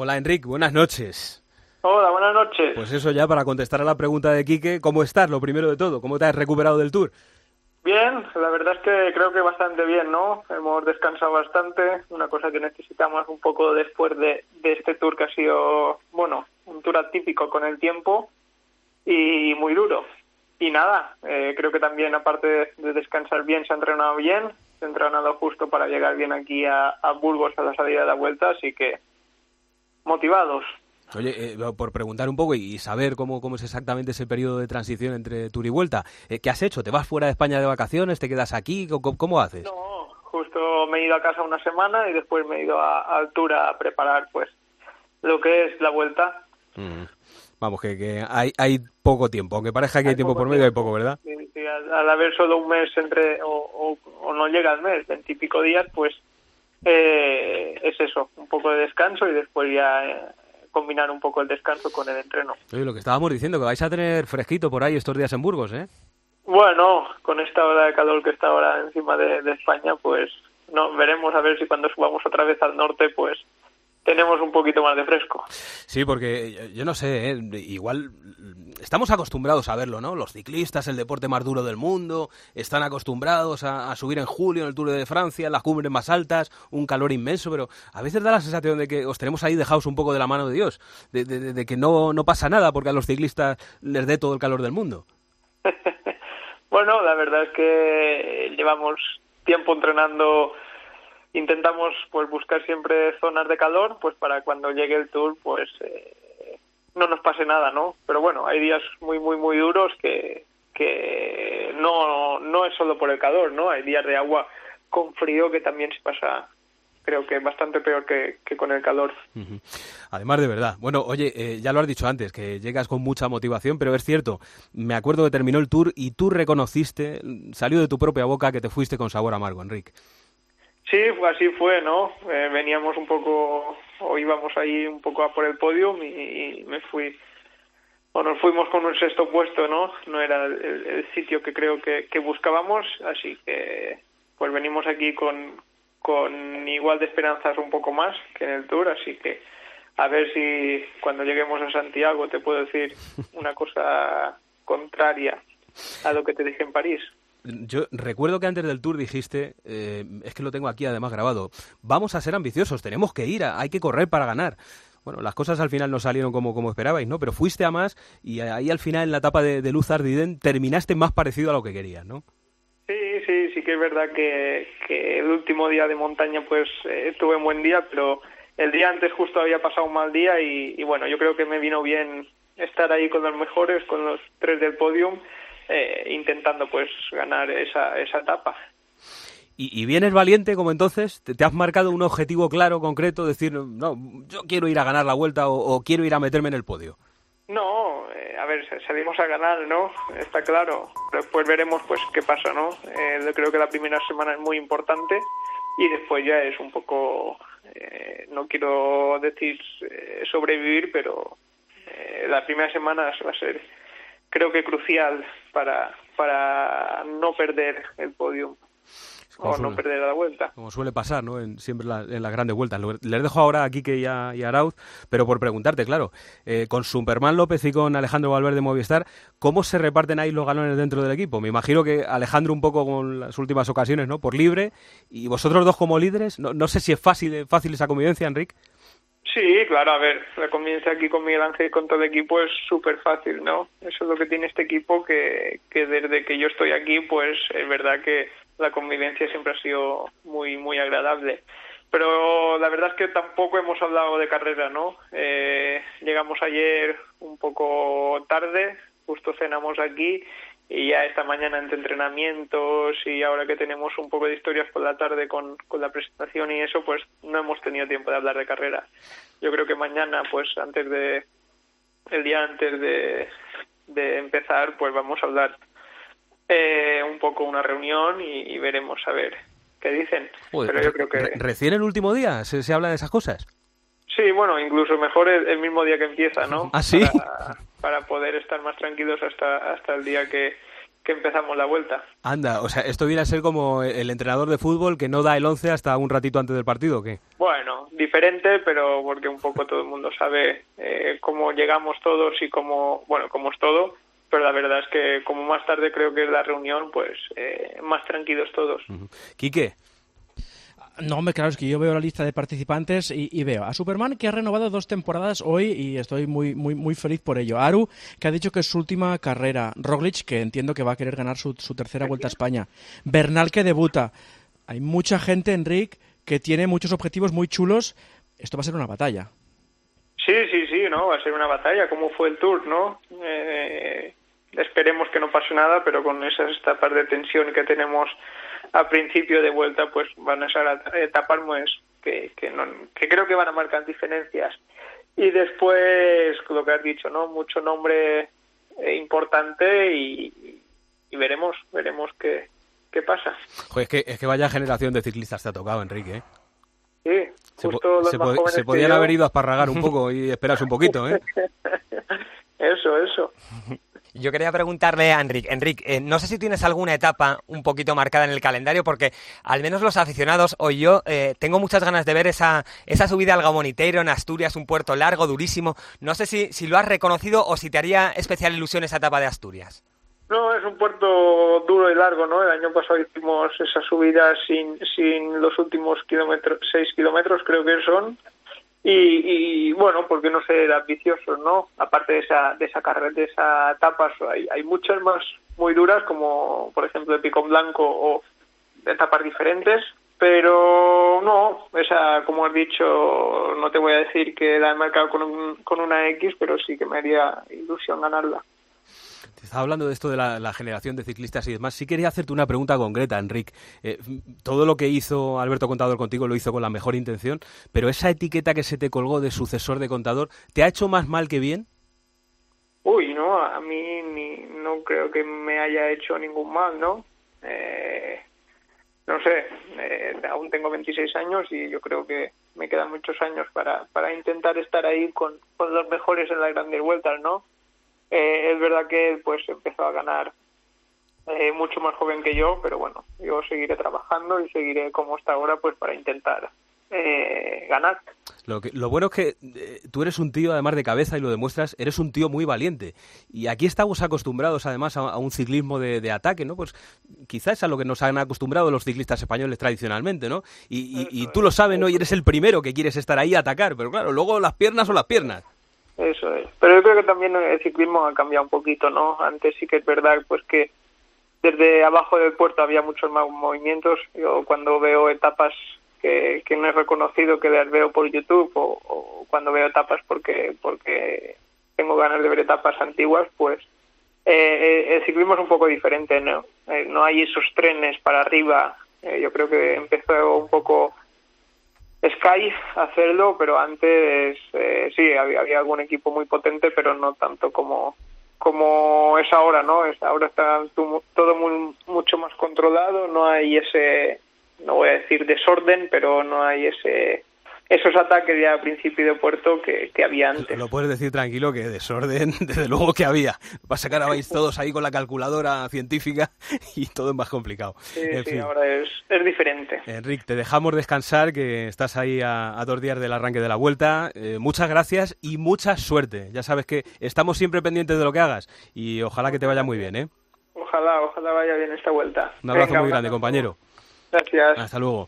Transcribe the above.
Hola Enrique, buenas noches. Hola, buenas noches. Pues eso ya para contestar a la pregunta de Quique, ¿cómo estás? Lo primero de todo, ¿cómo te has recuperado del tour? Bien, la verdad es que creo que bastante bien, ¿no? Hemos descansado bastante, una cosa que necesitamos un poco después de, este tour que ha sido, bueno, un tour atípico con el tiempo y muy duro. Y nada, eh, creo que también aparte de descansar bien, se ha entrenado bien, se ha entrenado justo para llegar bien aquí a, a Burgos a la salida de la vuelta, así que motivados. Oye, eh, por preguntar un poco y saber cómo, cómo es exactamente ese periodo de transición entre tour y vuelta, eh, ¿qué has hecho? ¿Te vas fuera de España de vacaciones? ¿Te quedas aquí? ¿Cómo, haces? No, justo me he ido a casa una semana y después me he ido a, altura a preparar pues lo que es la vuelta. Mm. Vamos, que, que hay, hay poco tiempo, aunque parezca que hay, tiempo por medio, hay poco, ¿verdad? Sí, al, haber solo un mes entre, o, o, no llega al mes, veintipico días, pues eh, es eso, un poco de descanso y después ya combinar un poco el descanso con el entreno. Oye, lo que estábamos diciendo, que vais a tener fresquito por ahí estos días en Burgos, ¿eh? Bueno, con esta hora de calor que está ahora encima de, de España, pues no veremos a ver si cuando subamos otra vez al norte, pues tenemos un poquito más de fresco. Sí, porque yo no sé, ¿eh? igual estamos acostumbrados a verlo, ¿no? Los ciclistas, el deporte más duro del mundo, están acostumbrados a, subir en julio en el Tour de Francia, las cumbres más altas, un calor inmenso, pero a veces da la sensación de que os tenemos ahí dejados un poco de la mano de Dios, de, que no, no pasa nada porque a los ciclistas les dé todo el calor del mundo. bueno, la verdad es que llevamos tiempo entrenando intentamos pues buscar siempre zonas de calor pues para cuando llegue el tour pues eh, no nos pase nada no pero bueno hay días muy muy muy duros que que no no es solo por el calor no hay días de agua con frío que también se pasa creo que bastante peor que, con el calor. Además, de verdad. Bueno, oye, eh, ya lo has dicho antes, que llegas con mucha motivación, pero es cierto, me acuerdo que terminó el tour y tú reconociste, salió de tu propia boca que te fuiste con sabor amargo, Enrique. Sí, así fue, ¿no? Eh, veníamos un poco, o íbamos ahí un poco a por el podio y, me fui, o nos fuimos con un sexto puesto, ¿no? No era el, sitio que creo que, que, buscábamos, así que pues venimos aquí con, con igual de esperanzas un poco más que en el Tour, así que a ver si cuando lleguemos a Santiago te puedo decir una cosa contraria a lo que te dije en París. Yo recuerdo que antes del tour dijiste, eh, es que lo tengo aquí además grabado, vamos a ser ambiciosos, tenemos que ir, hay que correr para ganar. Bueno, las cosas al final no salieron como, como esperabais, ¿no? Pero fuiste a más y ahí al final en la etapa de, Luz Ardiden terminaste más parecido a lo que querías, ¿no? Sí, sí, sí que es verdad que, el último día de montaña pues eh, tuve un buen día, pero el día antes justo había pasado un mal día y, y bueno, yo creo que me vino bien estar ahí con los mejores, con los tres del podium eh, intentando pues ganar esa, esa etapa. ¿Y, vienes valiente como entonces? ¿Te, has marcado un objetivo claro, concreto? Decir, no, yo quiero ir a ganar la vuelta o, quiero ir a meterme en el podio. No, eh, a ver, salimos a ganar, ¿no? Está claro. Después veremos pues qué pasa, ¿no? Eh, yo creo que la primera semana es muy importante y después ya es un poco, no quiero decir sobrevivir, pero la primera semana va a ser creo que crucial para, para no perder el podio o no perder la vuelta. Como suele pasar, ¿no? En, siempre en las grandes vueltas. Les dejo ahora a Quique y a, Arauz, pero por preguntarte, claro, eh, con Superman López y con Alejandro Valverde Movistar, ¿cómo se reparten ahí los galones dentro del equipo? Me imagino que Alejandro un poco con las últimas ocasiones, ¿no? Por libre, y vosotros dos como líderes, no, no sé si es fácil, fácil esa convivencia, Enrique. Sí, claro, a ver, la convivencia aquí con Miguel Ángel y con todo el equipo es súper fácil, ¿no? Eso es lo que tiene este equipo, que, que desde que yo estoy aquí, pues es verdad que la convivencia siempre ha sido muy, muy agradable. Pero la verdad es que tampoco hemos hablado de carrera, ¿no? Eh, llegamos ayer un poco tarde, justo cenamos aquí y ya esta mañana entre entrenamientos y ahora que tenemos un poco de historias por la tarde con, con la presentación y eso, pues no hemos tenido tiempo de hablar de carrera. Yo creo que mañana, pues antes de, el día antes de, de empezar, pues vamos a hablar eh, un poco una reunión y, veremos a ver qué dicen. Pero yo creo que... ¿Recién el último día se, se habla de esas cosas? Sí, bueno, incluso mejor el, mismo día que empieza, ¿no? ¿Ah, sí? Para, poder estar más tranquilos hasta, hasta el día que, que empezamos la vuelta. Anda, o sea, esto viene a ser como el entrenador de fútbol que no da el 11 hasta un ratito antes del partido, ¿o qué? Bueno, diferente, pero porque un poco todo el mundo sabe eh, cómo llegamos todos y cómo, bueno, cómo es todo, pero la verdad es que como más tarde creo que es la reunión, pues eh, más tranquilos todos. Quique, no, hombre, claro, es que yo veo la lista de participantes y, veo a Superman que ha renovado dos temporadas hoy y estoy muy, muy, muy feliz por ello. Aru, que ha dicho que es su última carrera. Roglic, que entiendo que va a querer ganar su, tercera vuelta a España. Bernal, que debuta. Hay mucha gente, Enric, que tiene muchos objetivos muy chulos. Esto va a ser una batalla. Sí, sí, sí, ¿no? Va a ser una batalla, como fue el Tour, ¿no? Eh, esperemos que no pase nada, pero con esas etapas de tensión que tenemos a principio de vuelta pues van a ser etapas pues, que, que, no, que creo que van a marcar diferencias. Y después, lo que has dicho, ¿no? Mucho nombre eh, importante y, y, veremos, veremos qué, qué pasa. Joder, es que, es que vaya generación de ciclistas te ha tocado, Enrique. ¿eh? Sí, justo se, se podían haber ido a esparragar un poco y esperarse un poquito, ¿eh? eso, eso. Yo quería preguntarle a Enric, Enric, eh, no sé si tienes alguna etapa un poquito marcada en el calendario, porque al menos los aficionados o yo eh, tengo muchas ganas de ver esa, esa subida al Gamoniteiro en Asturias, un puerto largo, durísimo. No sé si, si lo has reconocido o si te haría especial ilusión esa etapa de Asturias. No, es un puerto duro y largo, ¿no? El año pasado hicimos esa subida sin, sin los últimos kilómetros, seis kilómetros creo que son, y, bueno, porque no ser ambiciosos, ¿no? Aparte de esa, de esa carrera, de esa etapa, hay, hay muchas más muy duras, como por ejemplo el Picón Blanco o etapas diferentes, pero no, esa, como has dicho, no te voy a decir que la he marcado con, con una X, pero sí que me haría ilusión ganarla. Estaba hablando de esto de la, generación de ciclistas y demás. Sí quería hacerte una pregunta concreta, Enric. Eh, todo lo que hizo Alberto Contador contigo lo hizo con la mejor intención, pero esa etiqueta que se te colgó de sucesor de Contador, ¿te ha hecho más mal que bien? Uy, no, a mí ni, no creo que me haya hecho ningún mal, ¿no? Eh, no sé, eh, aún tengo 26 años y yo creo que me quedan muchos años para, para intentar estar ahí con, con los mejores en las grandes vueltas, ¿no? Eh, es verdad que él pues empezó a ganar eh, mucho más joven que yo, pero bueno, yo seguiré trabajando y seguiré como está ahora pues para intentar eh, ganar. Lo, que, lo bueno es que tú eres un tío, además de cabeza, y lo demuestras, eres un tío muy valiente. Y aquí estamos acostumbrados, además, a, un ciclismo de, ataque, ¿no? Pues quizás es a lo que nos han acostumbrado los ciclistas españoles tradicionalmente, ¿no? Y, y tú lo sabes, ¿no? Y eres el primero que quieres estar ahí a atacar, pero claro, luego las piernas son las piernas. Eso es. Pero yo creo que también el ciclismo ha cambiado un poquito, ¿no? Antes sí que es verdad, pues que desde abajo del puerto había muchos más movimientos. Yo cuando veo etapas que, que no he reconocido, que las veo por YouTube, o, cuando veo etapas porque porque tengo ganas de ver etapas antiguas, pues eh, eh, el ciclismo es un poco diferente, ¿no? Eh, no hay esos trenes para arriba. yo creo que empezó un poco Sky hacerlo, pero antes eh, sí, había, había, algún equipo muy potente, pero no tanto como, como es ahora, ¿no? Es, ahora está todo muy, mucho más controlado, no hay ese, no voy a decir desorden, pero no hay ese esos ataques ya a principio de puerto que, había antes. Lo puedes decir tranquilo que desorden, desde luego que había. Vas a sacar todos ahí con la calculadora científica y todo es más complicado. Sí, sí, ahora es, es, diferente. Enrique, te dejamos descansar, que estás ahí a, dos días del arranque de la vuelta. Eh, muchas gracias y mucha suerte. Ya sabes que estamos siempre pendientes de lo que hagas y ojalá que te vaya muy bien, ¿eh? Ojalá, ojalá vaya bien esta vuelta. Un abrazo muy grande, compañero. Gracias. Hasta luego.